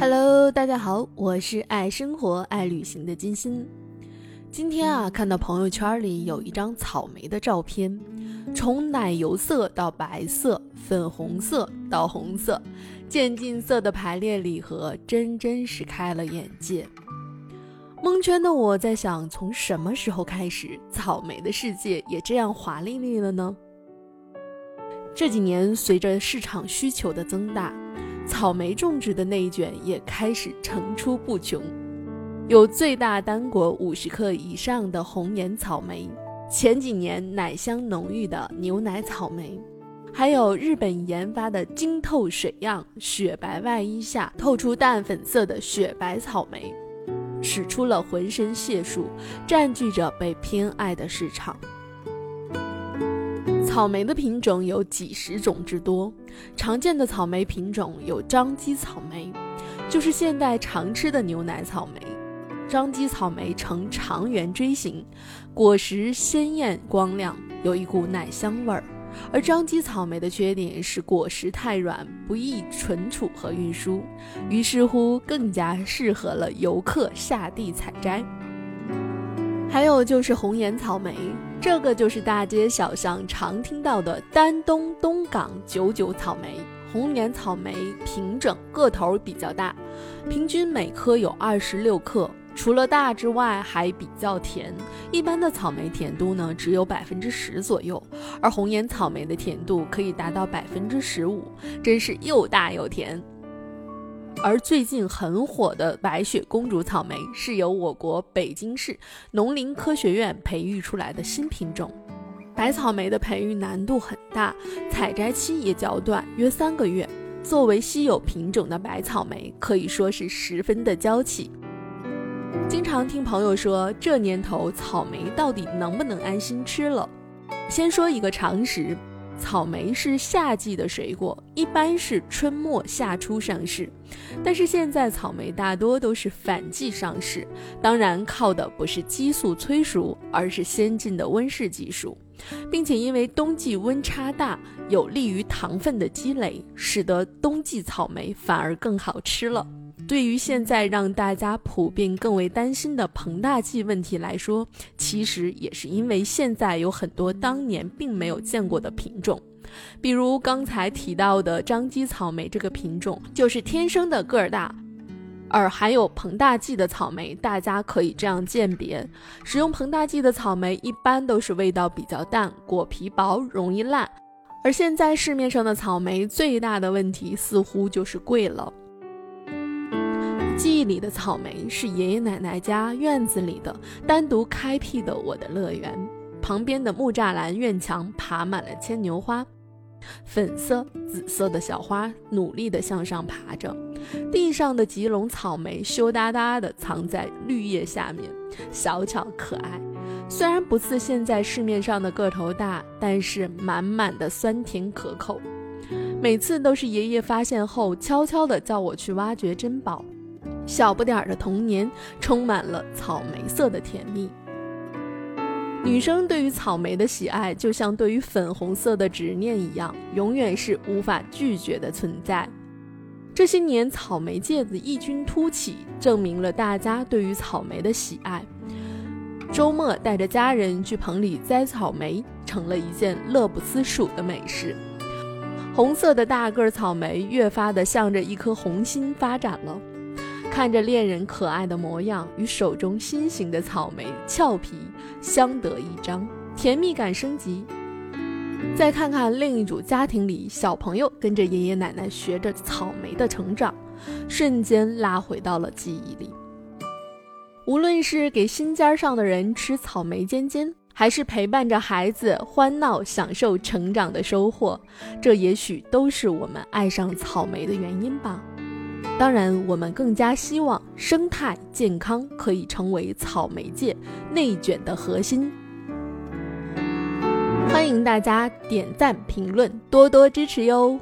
Hello，大家好，我是爱生活、爱旅行的金星。今天啊，看到朋友圈里有一张草莓的照片，从奶油色到白色、粉红色到红色，渐进色的排列礼盒，真真是开了眼界。蒙圈的我在想，从什么时候开始，草莓的世界也这样华丽丽了呢？这几年，随着市场需求的增大。草莓种植的内卷也开始层出不穷，有最大单果五十克以上的红颜草莓，前几年奶香浓郁的牛奶草莓，还有日本研发的晶透水样雪白外衣下透出淡粉色的雪白草莓，使出了浑身解数，占据着被偏爱的市场。草莓的品种有几十种之多，常见的草莓品种有张基草莓，就是现代常吃的牛奶草莓。张基草莓呈长圆锥形，果实鲜艳光亮，有一股奶香味儿。而张基草莓的缺点是果实太软，不易存储和运输，于是乎更加适合了游客下地采摘。还有就是红颜草莓。这个就是大街小巷常听到的丹东东港九九草莓，红颜草莓平整，个头比较大，平均每颗有二十六克。除了大之外，还比较甜。一般的草莓甜度呢只有百分之十左右，而红颜草莓的甜度可以达到百分之十五，真是又大又甜。而最近很火的白雪公主草莓，是由我国北京市农林科学院培育出来的新品种。白草莓的培育难度很大，采摘期也较短，约三个月。作为稀有品种的白草莓，可以说是十分的娇气。经常听朋友说，这年头草莓到底能不能安心吃了？先说一个常识。草莓是夏季的水果，一般是春末夏初上市，但是现在草莓大多都是反季上市，当然靠的不是激素催熟，而是先进的温室技术，并且因为冬季温差大，有利于糖分的积累，使得冬季草莓反而更好吃了。对于现在让大家普遍更为担心的膨大剂问题来说，其实也是因为现在有很多当年并没有见过的品种，比如刚才提到的张基草莓这个品种，就是天生的个儿大，而含有膨大剂的草莓，大家可以这样鉴别：使用膨大剂的草莓一般都是味道比较淡，果皮薄，容易烂。而现在市面上的草莓最大的问题似乎就是贵了。记忆里的草莓是爷爷奶奶家院子里的单独开辟的我的乐园，旁边的木栅栏院墙爬满了牵牛花，粉色、紫色的小花努力地向上爬着，地上的吉隆草莓羞答答地藏在绿叶下面，小巧可爱。虽然不似现在市面上的个头大，但是满满的酸甜可口。每次都是爷爷发现后悄悄地叫我去挖掘珍宝。小不点儿的童年充满了草莓色的甜蜜。女生对于草莓的喜爱，就像对于粉红色的执念一样，永远是无法拒绝的存在。这些年，草莓芥子异军突起，证明了大家对于草莓的喜爱。周末带着家人去棚里摘草莓，成了一件乐不思蜀的美事。红色的大个草莓越发的向着一颗红心发展了。看着恋人可爱的模样与手中心形的草莓俏皮相得益彰，甜蜜感升级。再看看另一组家庭里，小朋友跟着爷爷奶奶学着草莓的成长，瞬间拉回到了记忆里。无论是给心尖上的人吃草莓尖尖，还是陪伴着孩子欢闹享受成长的收获，这也许都是我们爱上草莓的原因吧。当然，我们更加希望生态健康可以成为草莓界内卷的核心。欢迎大家点赞评论，多多支持哟！